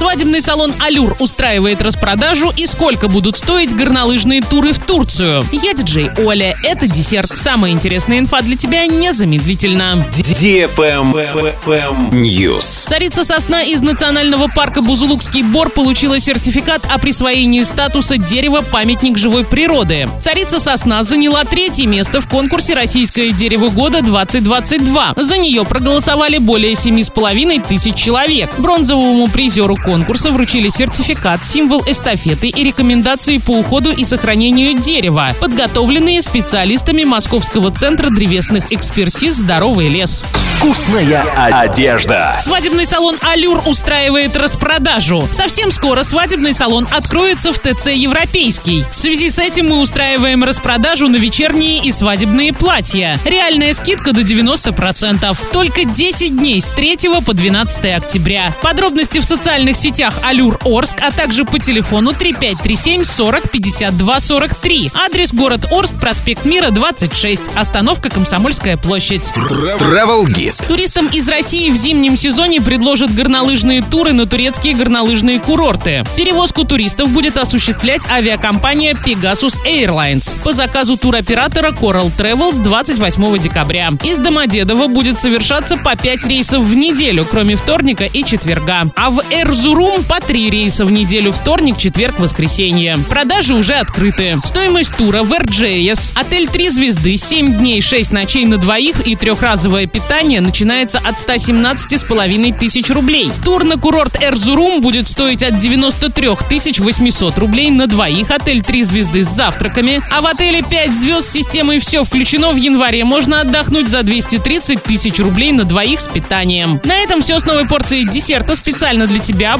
Свадебный салон «Алюр» устраивает распродажу и сколько будут стоить горнолыжные туры в Турцию. Я диджей Оля. Это десерт. Самая интересная инфа для тебя незамедлительно. News. Царица сосна из национального парка Бузулукский Бор получила сертификат о присвоении статуса дерева памятник живой природы. Царица сосна заняла третье место в конкурсе «Российское дерево года-2022». За нее проголосовали более семи с половиной тысяч человек. Бронзовому призеру конкурса вручили сертификат, символ эстафеты и рекомендации по уходу и сохранению дерева, подготовленные специалистами Московского центра древесных экспертиз «Здоровый лес». Вкусная одежда. Свадебный салон «Алюр» устраивает распродажу. Совсем скоро свадебный салон откроется в ТЦ «Европейский». В связи с этим мы устраиваем распродажу на вечерние и свадебные платья. Реальная скидка до 90%. Только 10 дней с 3 по 12 октября. Подробности в социальных сетях «Алюр Орск», а также по телефону 3537 40 52 43. Адрес город Орск, проспект Мира, 26. Остановка Комсомольская площадь. Travel Guide. Туристам из России в зимнем сезоне предложат горнолыжные туры на турецкие горнолыжные курорты. Перевозку туристов будет осуществлять авиакомпания Pegasus Airlines по заказу туроператора Coral Travel с 28 декабря. Из Домодедово будет совершаться по 5 рейсов в неделю, кроме вторника и четверга. А в Эрзурум по 3 рейса в неделю вторник, четверг, воскресенье. Продажи уже открыты. Стоимость тура в RJS. Отель 3 звезды, 7 дней, 6 ночей на двоих и трехразовое питание начинается от 117 с половиной тысяч рублей. Тур на курорт Эрзурум будет стоить от 93 тысяч 800 рублей на двоих. Отель 3 звезды с завтраками. А в отеле 5 звезд с системой «Все включено» в январе можно отдохнуть за 230 тысяч рублей на двоих с питанием. На этом все с новой порцией десерта специально для тебя.